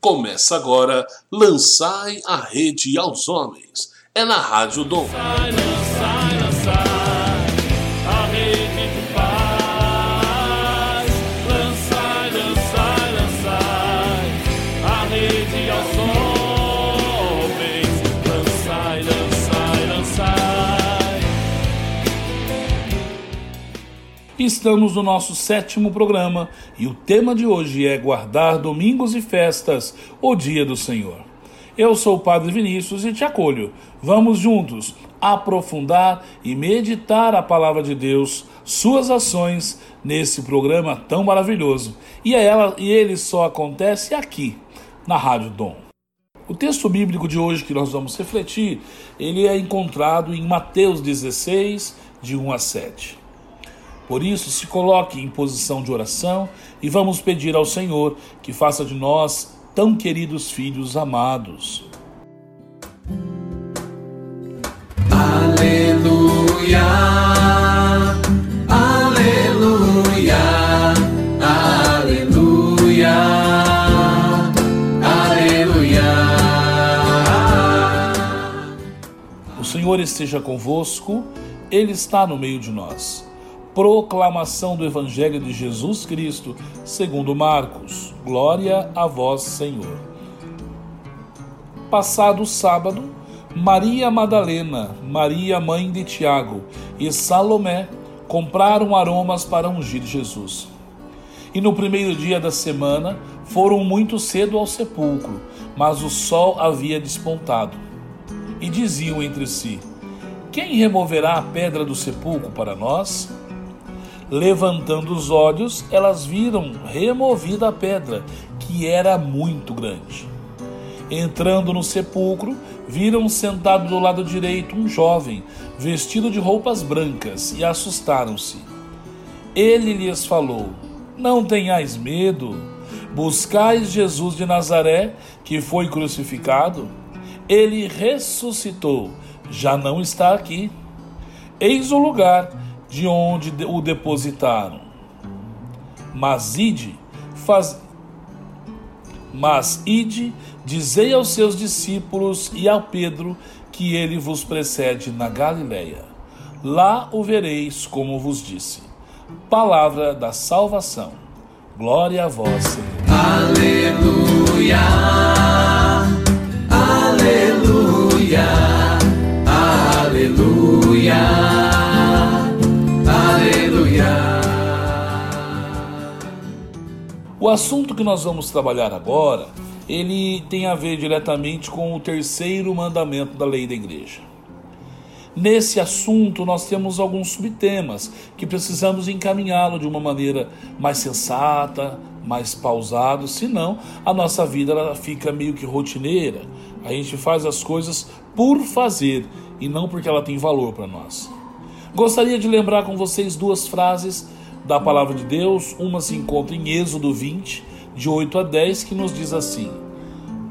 Começa agora Lançai a Rede aos Homens. É na Rádio Dom. Lançai, Estamos no nosso sétimo programa e o tema de hoje é Guardar Domingos e Festas, o Dia do Senhor. Eu sou o Padre Vinícius e te acolho. Vamos juntos aprofundar e meditar a palavra de Deus, suas ações nesse programa tão maravilhoso. E, ela, e ele só acontece aqui, na Rádio Dom. O texto bíblico de hoje que nós vamos refletir, ele é encontrado em Mateus 16, de 1 a 7. Por isso, se coloque em posição de oração e vamos pedir ao Senhor que faça de nós tão queridos filhos amados. Aleluia, aleluia, aleluia, aleluia. O Senhor esteja convosco, Ele está no meio de nós. Proclamação do Evangelho de Jesus Cristo, segundo Marcos. Glória a vós, Senhor. Passado sábado, Maria Madalena, Maria mãe de Tiago e Salomé compraram aromas para ungir Jesus. E no primeiro dia da semana foram muito cedo ao sepulcro, mas o sol havia despontado. E diziam entre si: Quem removerá a pedra do sepulcro para nós? Levantando os olhos, elas viram removida a pedra, que era muito grande. Entrando no sepulcro, viram sentado do lado direito um jovem, vestido de roupas brancas, e assustaram-se. Ele lhes falou: Não tenhais medo. Buscais Jesus de Nazaré, que foi crucificado? Ele ressuscitou, já não está aqui. Eis o lugar de onde o depositaram. Mas ide, faz... Mas ide, dizei aos seus discípulos e a Pedro que ele vos precede na Galileia. Lá o vereis, como vos disse. Palavra da salvação. Glória a vós, Senhor. Aleluia, aleluia, aleluia. O assunto que nós vamos trabalhar agora, ele tem a ver diretamente com o terceiro mandamento da lei da igreja. Nesse assunto, nós temos alguns subtemas que precisamos encaminhá-lo de uma maneira mais sensata, mais pausado, senão a nossa vida ela fica meio que rotineira. A gente faz as coisas por fazer e não porque ela tem valor para nós. Gostaria de lembrar com vocês duas frases da palavra de Deus. Uma se encontra em Êxodo 20, de 8 a 10, que nos diz assim: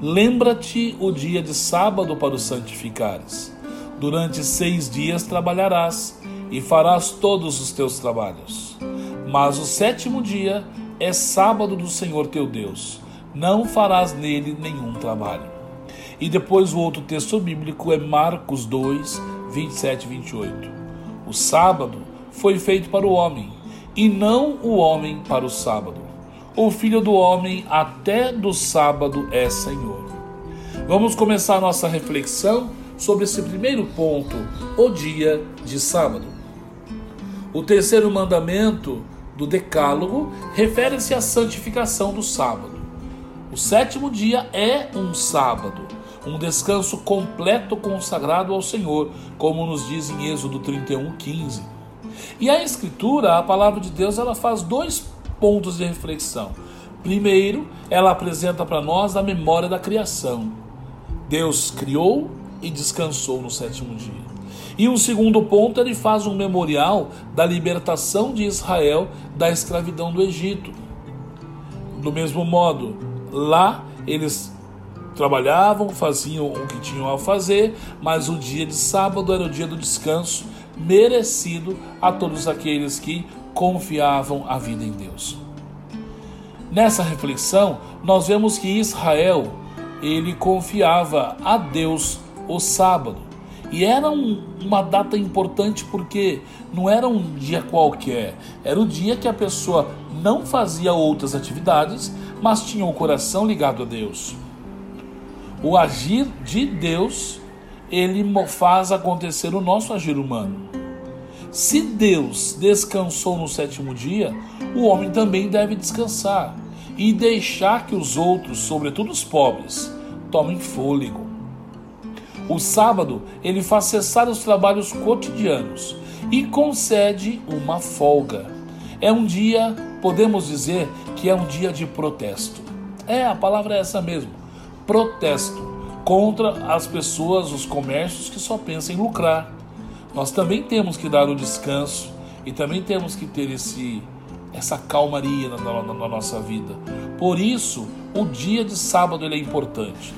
Lembra-te o dia de sábado para o santificares. Durante seis dias trabalharás e farás todos os teus trabalhos. Mas o sétimo dia é sábado do Senhor teu Deus. Não farás nele nenhum trabalho. E depois o outro texto bíblico é Marcos 2, 27 e 28. O sábado foi feito para o homem, e não o homem para o sábado. O filho do homem até do sábado é Senhor. Vamos começar nossa reflexão sobre esse primeiro ponto, o dia de sábado. O terceiro mandamento do Decálogo refere-se à santificação do sábado. O sétimo dia é um sábado, um descanso completo consagrado ao Senhor, como nos diz em Êxodo 31:15. E a escritura, a palavra de Deus, ela faz dois pontos de reflexão. Primeiro, ela apresenta para nós a memória da criação. Deus criou e descansou no sétimo dia. E um segundo ponto, ele faz um memorial da libertação de Israel da escravidão do Egito. Do mesmo modo, lá eles trabalhavam, faziam o que tinham a fazer, mas o dia de sábado era o dia do descanso, merecido a todos aqueles que confiavam a vida em Deus. Nessa reflexão, nós vemos que Israel ele confiava a Deus o sábado. E era um, uma data importante porque não era um dia qualquer, era o dia que a pessoa não fazia outras atividades, mas tinha o coração ligado a Deus. O agir de Deus, ele faz acontecer o nosso agir humano. Se Deus descansou no sétimo dia, o homem também deve descansar e deixar que os outros, sobretudo os pobres, tomem fôlego. O sábado ele faz cessar os trabalhos cotidianos e concede uma folga. É um dia, podemos dizer que é um dia de protesto. É, a palavra é essa mesmo: protesto contra as pessoas, os comércios que só pensam em lucrar. Nós também temos que dar o descanso e também temos que ter esse essa calmaria na, na, na nossa vida. Por isso, o dia de sábado ele é importante.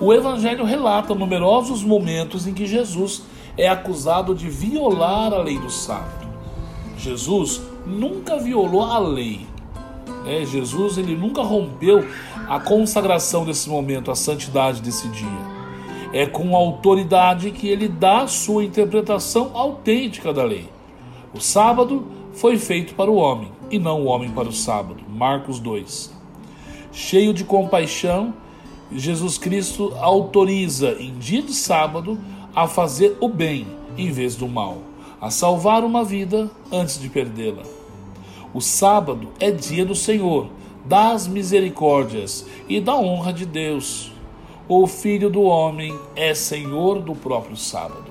O Evangelho relata numerosos momentos em que Jesus é acusado de violar a lei do sábado. Jesus nunca violou a lei. É, Jesus ele nunca rompeu a consagração desse momento, a santidade desse dia. É com autoridade que ele dá sua interpretação autêntica da lei. O sábado foi feito para o homem e não o homem para o sábado. Marcos 2. Cheio de compaixão, Jesus Cristo autoriza em dia de sábado a fazer o bem em vez do mal, a salvar uma vida antes de perdê-la. O sábado é dia do Senhor, das misericórdias e da honra de Deus. O Filho do Homem é Senhor do próprio sábado.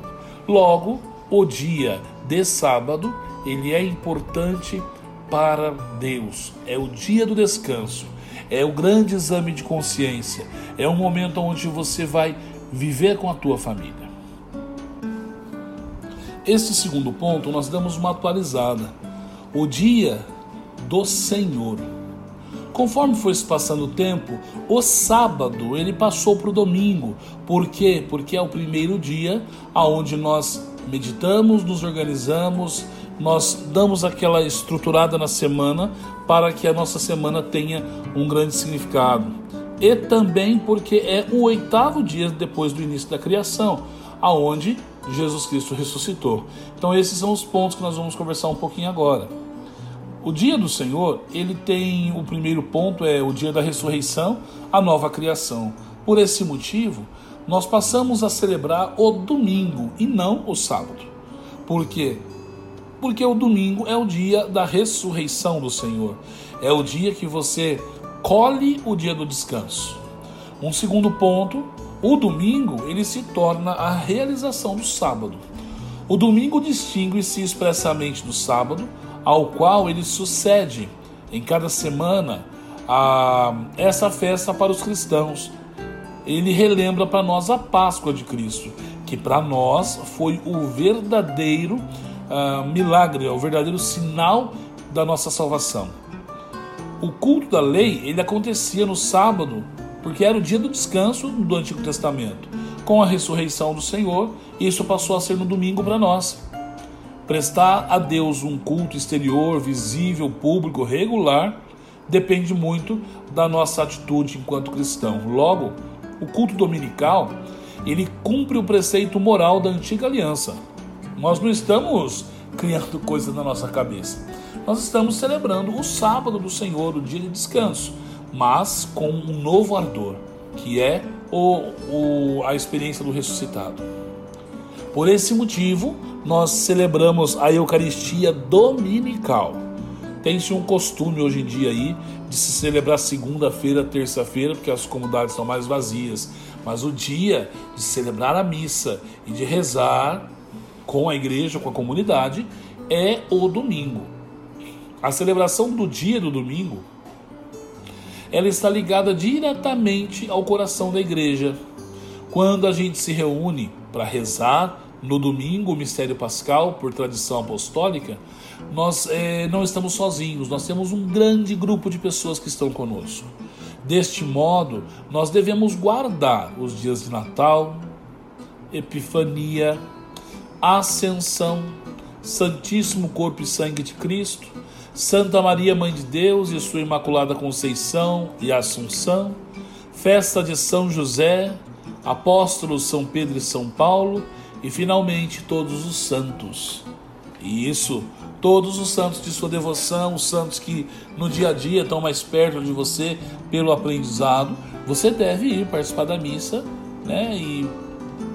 Logo, o dia de sábado, ele é importante para Deus. É o dia do descanso é o grande exame de consciência, é um momento onde você vai viver com a tua família. Este segundo ponto nós damos uma atualizada. O dia do Senhor. Conforme foi se passando o tempo, o sábado ele passou para o domingo. Por quê? Porque é o primeiro dia aonde nós meditamos, nos organizamos, nós damos aquela estruturada na semana para que a nossa semana tenha um grande significado. E também porque é o oitavo dia depois do início da criação, aonde Jesus Cristo ressuscitou. Então esses são os pontos que nós vamos conversar um pouquinho agora. O dia do Senhor, ele tem o primeiro ponto é o dia da ressurreição, a nova criação. Por esse motivo, nós passamos a celebrar o domingo e não o sábado. Por quê? Porque o domingo é o dia da ressurreição do Senhor. É o dia que você colhe o dia do descanso. Um segundo ponto, o domingo ele se torna a realização do sábado. O domingo distingue-se expressamente do sábado, ao qual ele sucede em cada semana a essa festa para os cristãos. Ele relembra para nós a Páscoa de Cristo, que para nós foi o verdadeiro uh, milagre, o verdadeiro sinal da nossa salvação. O culto da lei ele acontecia no sábado, porque era o dia do descanso do Antigo Testamento. Com a ressurreição do Senhor, isso passou a ser no domingo para nós. Prestar a Deus um culto exterior, visível, público, regular, depende muito da nossa atitude enquanto cristão. Logo, o culto dominical, ele cumpre o preceito moral da antiga aliança, nós não estamos criando coisas na nossa cabeça. Nós estamos celebrando o sábado do Senhor, o dia de descanso, mas com um novo ardor, que é o, o, a experiência do ressuscitado. Por esse motivo, nós celebramos a Eucaristia Dominical. Tem-se um costume hoje em dia aí de se celebrar segunda-feira, terça-feira, porque as comunidades estão mais vazias. Mas o dia de celebrar a missa e de rezar com a igreja, com a comunidade, é o domingo. A celebração do dia do domingo, ela está ligada diretamente ao coração da igreja. Quando a gente se reúne para rezar no domingo o mistério pascal por tradição apostólica, nós é, não estamos sozinhos, nós temos um grande grupo de pessoas que estão conosco. Deste modo, nós devemos guardar os dias de Natal, Epifania, Ascensão, Santíssimo Corpo e Sangue de Cristo, Santa Maria, Mãe de Deus e Sua Imaculada Conceição e Assunção, festa de São José, apóstolos São Pedro e São Paulo e finalmente todos os santos. E isso, todos os santos de sua devoção, os santos que no dia a dia estão mais perto de você pelo aprendizado, você deve ir participar da missa, né? E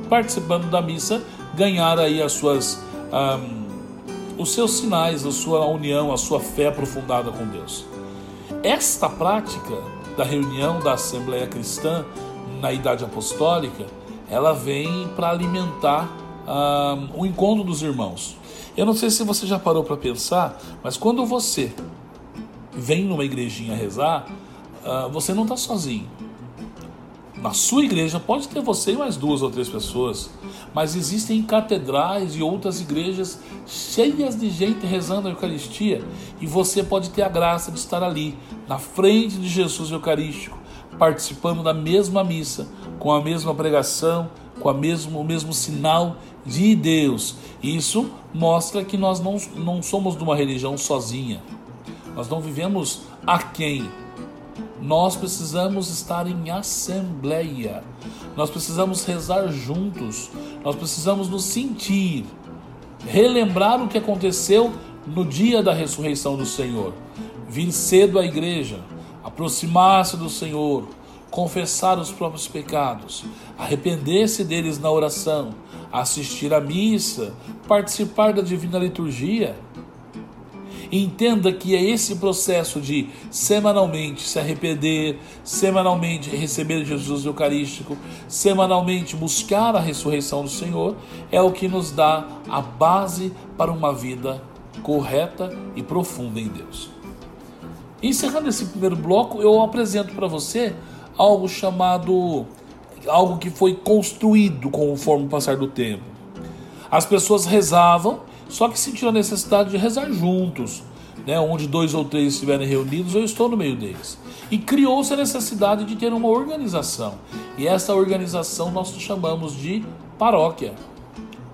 participando da missa, ganhar aí as suas, um, os seus sinais, a sua união, a sua fé aprofundada com Deus. Esta prática da reunião da Assembleia Cristã na Idade Apostólica, ela vem para alimentar um, o encontro dos irmãos. Eu não sei se você já parou para pensar, mas quando você vem numa igrejinha rezar, uh, você não está sozinho. Na sua igreja pode ter você e mais duas ou três pessoas, mas existem catedrais e outras igrejas cheias de gente rezando a Eucaristia e você pode ter a graça de estar ali, na frente de Jesus Eucarístico, participando da mesma missa, com a mesma pregação, com a mesmo, o mesmo sinal de Deus. Isso mostra que nós não, não somos de uma religião sozinha. Nós não vivemos a quem nós precisamos estar em assembleia. Nós precisamos rezar juntos. Nós precisamos nos sentir, relembrar o que aconteceu no dia da ressurreição do Senhor. Vir cedo à igreja, aproximar-se do Senhor, confessar os próprios pecados, arrepender-se deles na oração, assistir à missa, participar da divina liturgia Entenda que é esse processo de semanalmente se arrepender, semanalmente receber Jesus Eucarístico, semanalmente buscar a ressurreição do Senhor, é o que nos dá a base para uma vida correta e profunda em Deus. Encerrando esse primeiro bloco, eu apresento para você algo chamado algo que foi construído conforme o passar do tempo. As pessoas rezavam só que sentiram a necessidade de rezar juntos, né, onde dois ou três estiverem reunidos, eu estou no meio deles. E criou-se a necessidade de ter uma organização. E essa organização nós chamamos de paróquia.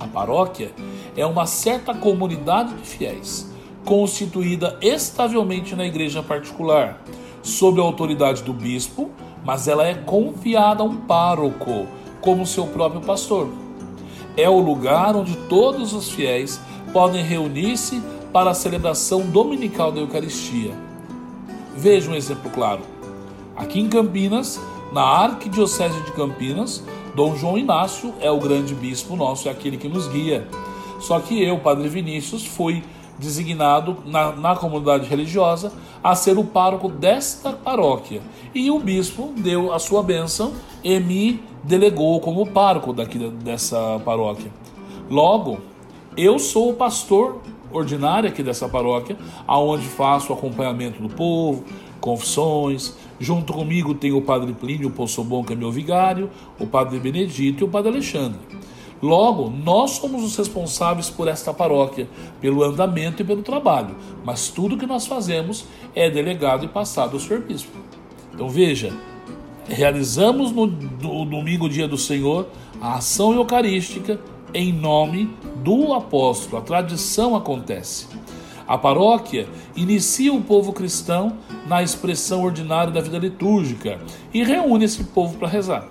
A paróquia é uma certa comunidade de fiéis, constituída estavelmente na igreja particular, sob a autoridade do bispo, mas ela é confiada a um pároco, como seu próprio pastor. É o lugar onde todos os fiéis podem reunir-se para a celebração dominical da Eucaristia. Veja um exemplo claro. Aqui em Campinas, na Arquidiocese de Campinas, Dom João Inácio é o grande bispo nosso, é aquele que nos guia. Só que eu, Padre Vinícius, fui designado na, na comunidade religiosa a ser o pároco desta paróquia. E o bispo deu a sua bênção e me delegou como pároco daqui dessa paróquia. Logo, eu sou o pastor ordinário aqui dessa paróquia, aonde faço acompanhamento do povo, confissões. Junto comigo tem o padre Plínio Poçobon, que é meu vigário, o padre Benedito e o padre Alexandre. Logo, nós somos os responsáveis por esta paróquia, pelo andamento e pelo trabalho, mas tudo que nós fazemos é delegado e passado ao Senhor Bispo. Então veja, realizamos no, no domingo, dia do Senhor, a ação eucarística em nome do apóstolo. A tradição acontece. A paróquia inicia o povo cristão na expressão ordinária da vida litúrgica e reúne esse povo para rezar.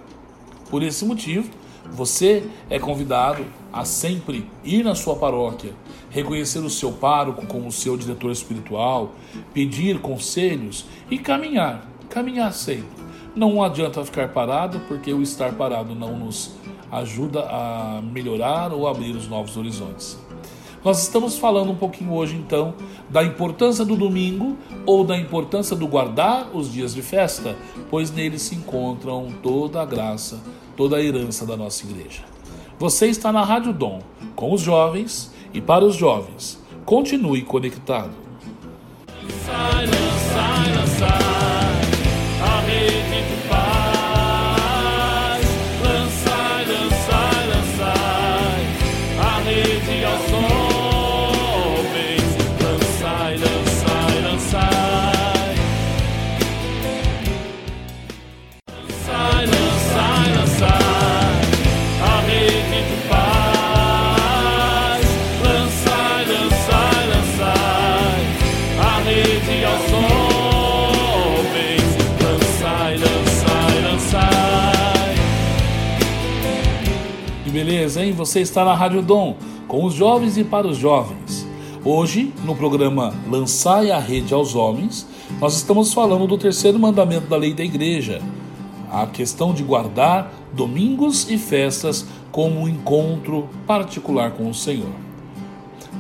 Por esse motivo, você é convidado a sempre ir na sua paróquia, reconhecer o seu pároco como seu diretor espiritual, pedir conselhos e caminhar, caminhar sempre. Não adianta ficar parado, porque o estar parado não nos ajuda a melhorar ou abrir os novos horizontes. Nós estamos falando um pouquinho hoje então da importância do domingo ou da importância do guardar os dias de festa, pois neles se encontram toda a graça, toda a herança da nossa igreja. Você está na Rádio Dom com os jovens e para os jovens. Continue conectado. Silence, silence, silence. Você está na Rádio Dom, com os jovens e para os jovens. Hoje, no programa Lançai a Rede aos Homens, nós estamos falando do terceiro mandamento da lei da igreja, a questão de guardar domingos e festas como um encontro particular com o Senhor.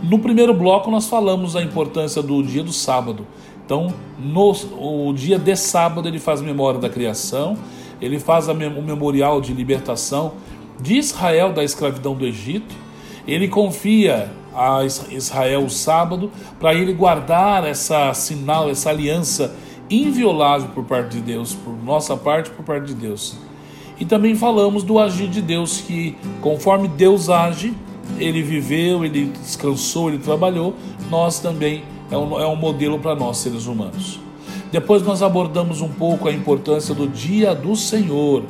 No primeiro bloco, nós falamos da importância do dia do sábado. Então, no, o dia de sábado, ele faz memória da criação, ele faz o memorial de libertação de Israel da escravidão do Egito. Ele confia a Israel o sábado para ele guardar essa sinal, essa aliança inviolável por parte de Deus, por nossa parte, por parte de Deus. E também falamos do agir de Deus, que conforme Deus age, ele viveu, ele descansou, ele trabalhou, nós também é um, é um modelo para nós, seres humanos. Depois nós abordamos um pouco a importância do dia do Senhor,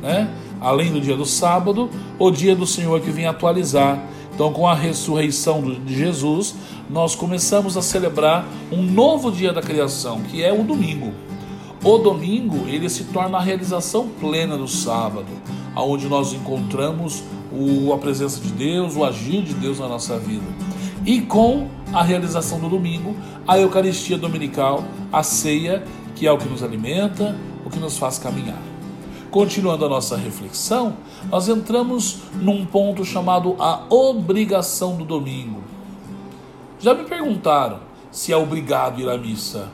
né? Além do dia do sábado, o dia do Senhor que vem atualizar. Então, com a ressurreição de Jesus, nós começamos a celebrar um novo dia da criação, que é o domingo. O domingo, ele se torna a realização plena do sábado, aonde nós encontramos o, a presença de Deus, o agir de Deus na nossa vida. E com a realização do domingo, a Eucaristia Dominical, a ceia, que é o que nos alimenta, o que nos faz caminhar. Continuando a nossa reflexão, nós entramos num ponto chamado a obrigação do domingo. Já me perguntaram se é obrigado ir à missa.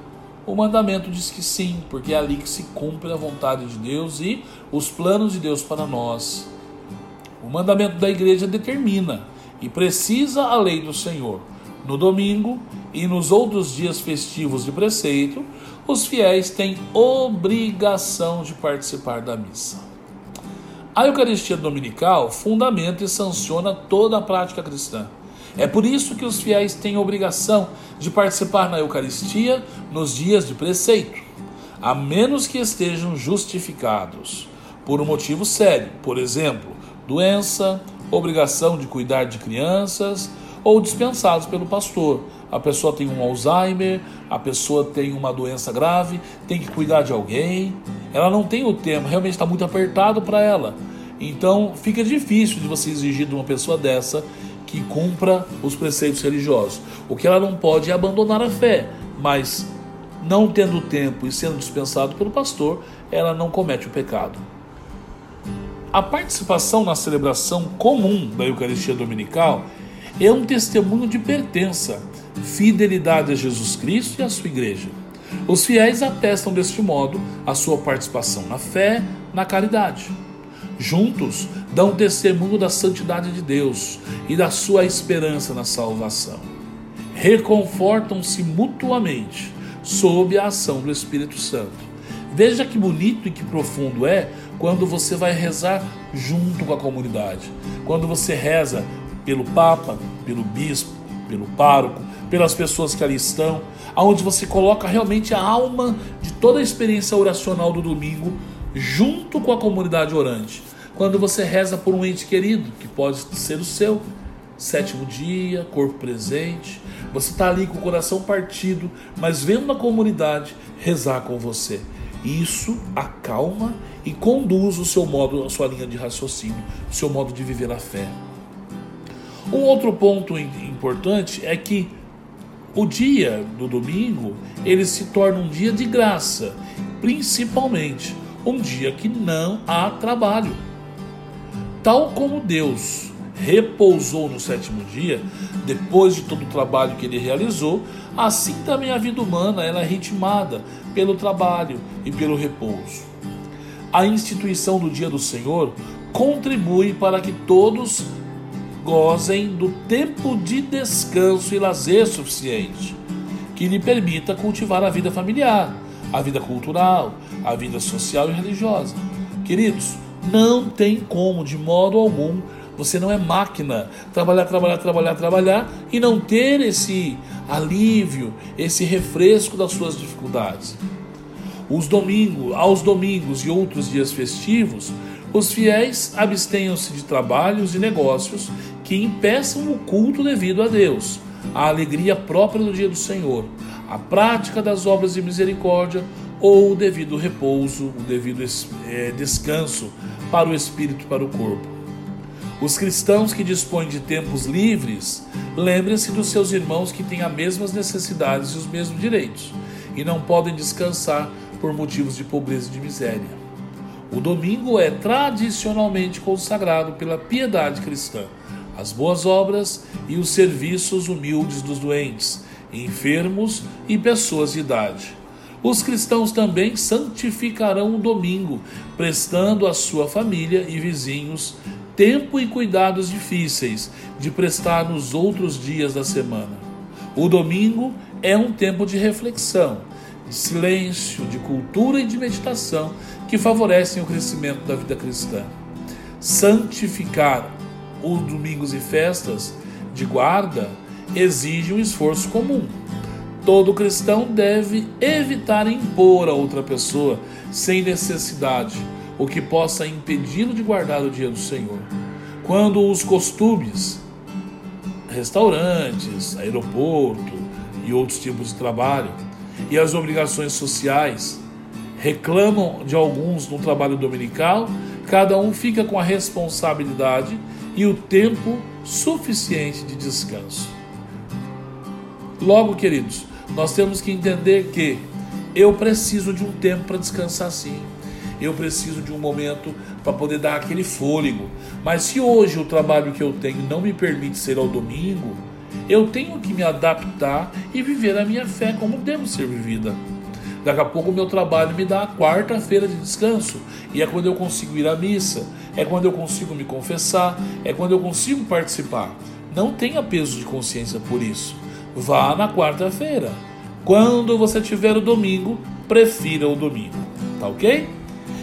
O mandamento diz que sim, porque é ali que se cumpre a vontade de Deus e os planos de Deus para nós. O mandamento da igreja determina e precisa a lei do Senhor. No domingo e nos outros dias festivos de preceito, os fiéis têm obrigação de participar da missa. A Eucaristia Dominical fundamenta e sanciona toda a prática cristã. É por isso que os fiéis têm obrigação de participar na Eucaristia nos dias de preceito, a menos que estejam justificados por um motivo sério, por exemplo, doença, obrigação de cuidar de crianças ou dispensados pelo pastor, a pessoa tem um Alzheimer, a pessoa tem uma doença grave, tem que cuidar de alguém, ela não tem o tempo, realmente está muito apertado para ela. Então fica difícil de você exigir de uma pessoa dessa que cumpra os preceitos religiosos. O que ela não pode é abandonar a fé, mas não tendo tempo e sendo dispensado pelo pastor, ela não comete o pecado. A participação na celebração comum da Eucaristia Dominical é um testemunho de pertença fidelidade a Jesus Cristo e à sua igreja. Os fiéis atestam deste modo a sua participação na fé, na caridade. Juntos dão testemunho da santidade de Deus e da sua esperança na salvação. Reconfortam-se mutuamente sob a ação do Espírito Santo. Veja que bonito e que profundo é quando você vai rezar junto com a comunidade. Quando você reza pelo Papa, pelo Bispo, pelo Pároco, pelas pessoas que ali estão, aonde você coloca realmente a alma de toda a experiência oracional do domingo junto com a comunidade orante. Quando você reza por um ente querido, que pode ser o seu, sétimo dia, corpo presente, você está ali com o coração partido, mas vendo a comunidade rezar com você. Isso acalma e conduz o seu modo, a sua linha de raciocínio, o seu modo de viver a fé. Um outro ponto importante é que o dia do domingo, ele se torna um dia de graça, principalmente um dia que não há trabalho. Tal como Deus repousou no sétimo dia, depois de todo o trabalho que ele realizou, assim também a vida humana ela é ritmada pelo trabalho e pelo repouso. A instituição do dia do Senhor contribui para que todos gozem do tempo de descanso e lazer suficiente, que lhe permita cultivar a vida familiar, a vida cultural, a vida social e religiosa. Queridos, não tem como, de modo algum, você não é máquina trabalhar, trabalhar, trabalhar, trabalhar e não ter esse alívio, esse refresco das suas dificuldades. Os domingos, aos domingos e outros dias festivos, os fiéis abstenham-se de trabalhos e negócios que impeçam o culto devido a Deus, a alegria própria do dia do Senhor, a prática das obras de misericórdia ou o devido repouso, o devido é, descanso para o espírito e para o corpo. Os cristãos que dispõem de tempos livres, lembrem-se dos seus irmãos que têm as mesmas necessidades e os mesmos direitos e não podem descansar por motivos de pobreza e de miséria. O domingo é tradicionalmente consagrado pela piedade cristã, as boas obras e os serviços humildes dos doentes, enfermos e pessoas de idade. Os cristãos também santificarão o domingo, prestando à sua família e vizinhos tempo e cuidados difíceis de prestar nos outros dias da semana. O domingo é um tempo de reflexão, de silêncio, de cultura e de meditação que favorecem o crescimento da vida cristã. Santificar os domingos e festas de guarda exige um esforço comum. Todo cristão deve evitar impor a outra pessoa sem necessidade o que possa impedi-lo de guardar o dia do Senhor. Quando os costumes, restaurantes, aeroporto e outros tipos de trabalho, e as obrigações sociais reclamam de alguns no trabalho dominical, cada um fica com a responsabilidade e o tempo suficiente de descanso. Logo, queridos, nós temos que entender que eu preciso de um tempo para descansar sim eu preciso de um momento para poder dar aquele fôlego. Mas se hoje o trabalho que eu tenho não me permite ser ao domingo, eu tenho que me adaptar e viver a minha fé como deve ser vivida. Daqui a pouco o meu trabalho me dá a quarta-feira de descanso, e é quando eu consigo ir à missa, é quando eu consigo me confessar, é quando eu consigo participar. Não tenha peso de consciência por isso. Vá na quarta-feira. Quando você tiver o domingo, prefira o domingo. Tá ok?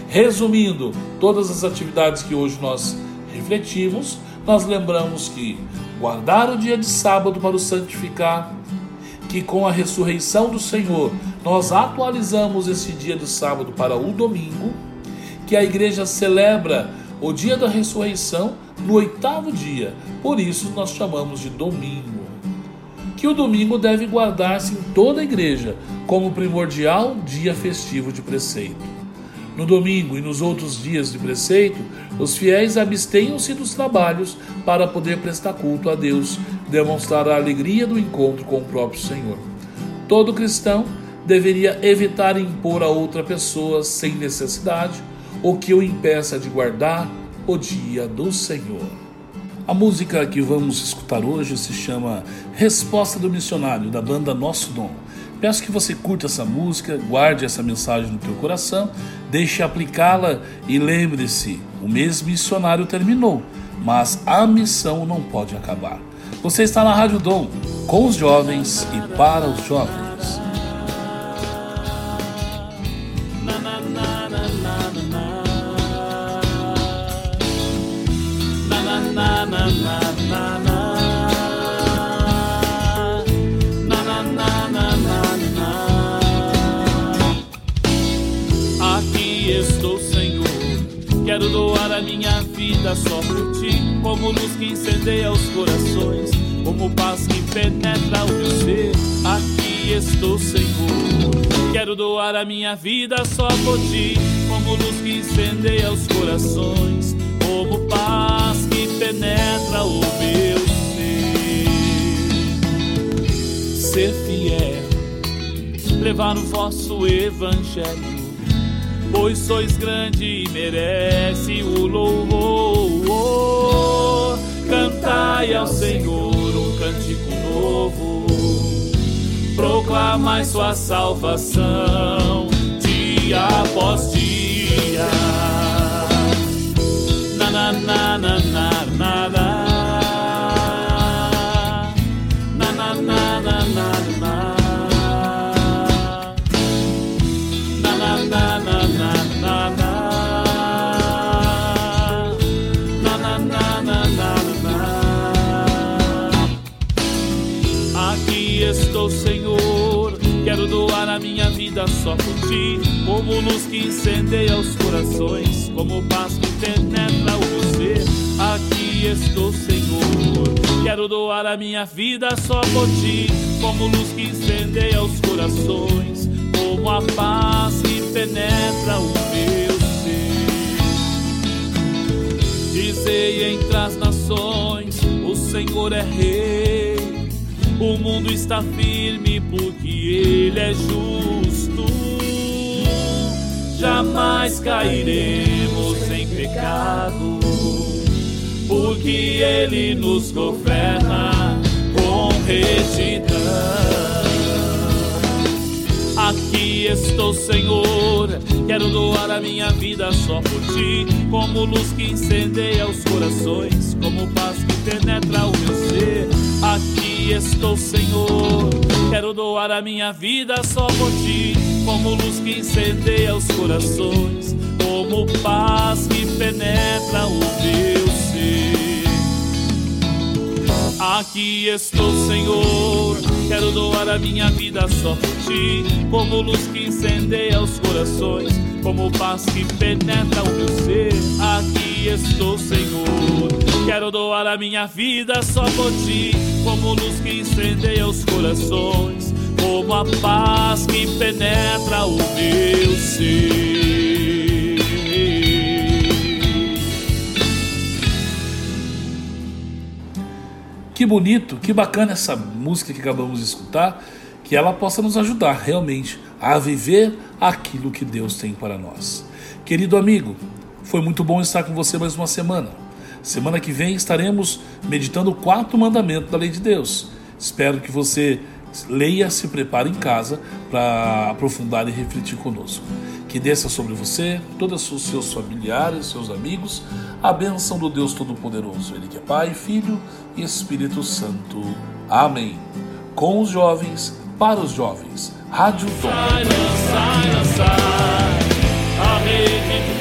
Resumindo todas as atividades que hoje nós refletimos, nós lembramos que guardar o dia de sábado para o santificar, que com a ressurreição do Senhor nós atualizamos esse dia do sábado para o domingo, que a igreja celebra o dia da ressurreição no oitavo dia, por isso nós chamamos de domingo. Que o domingo deve guardar-se em toda a igreja como primordial dia festivo de preceito. No domingo e nos outros dias de preceito, os fiéis abstenham-se dos trabalhos para poder prestar culto a Deus, demonstrar a alegria do encontro com o próprio Senhor. Todo cristão deveria evitar impor a outra pessoa sem necessidade o que o impeça de guardar o dia do Senhor. A música que vamos escutar hoje se chama Resposta do Missionário, da banda Nosso Dom. Peço que você curta essa música, guarde essa mensagem no teu coração, deixe aplicá-la e lembre-se, o mês missionário terminou, mas a missão não pode acabar. Você está na Rádio Dom, com os jovens e para os jovens. Vida só por ti, como luz que incendeia os corações, como paz que penetra o meu ser. Aqui estou, Senhor. Quero doar a minha vida só por ti, como luz que incendeia os corações, como paz que penetra o meu ser. Ser fiel, levar o vosso evangelho pois sois grande e merece o louvor. Cantai ao Senhor um cântico novo, proclamai sua salvação dia após dia. Na na na na na na. Só por ti, como luz que incendeia os corações, como paz que penetra o ser. Aqui estou, Senhor. Quero doar a minha vida só por ti, como luz que incendeia os corações, como a paz que penetra o meu ser. Dizei entras nas Senhor é rei. O mundo está firme porque Ele é justo. Jamais cairemos em pecado, porque Ele nos governa com retidão. Aqui estou, Senhor. Quero doar a minha vida só por ti. Como luz que incendeia os corações, como paz que penetra o meu ser. Aqui estou, Senhor. Quero doar a minha vida só por ti. Como luz que incendeia os corações, como paz que penetra o meu ser. Aqui estou, Senhor. Quero doar a minha vida só por ti, como luz que incendeia os corações, como paz que penetra o meu ser. Aqui estou, Senhor. Quero doar a minha vida só por ti, como luz que incendeia os corações, como a paz que penetra o meu ser. Que bonito, que bacana essa música que acabamos de escutar, que ela possa nos ajudar realmente a viver aquilo que Deus tem para nós. Querido amigo, foi muito bom estar com você mais uma semana. Semana que vem estaremos meditando o quarto mandamento da lei de Deus. Espero que você leia, se prepare em casa para aprofundar e refletir conosco. Que desça sobre você, todos os seus familiares, seus amigos, a bênção do Deus Todo-Poderoso, Ele que é Pai, Filho e Espírito Santo. Amém. Com os jovens, para os jovens. Rádio Dom. Sai, sai, sai, a rede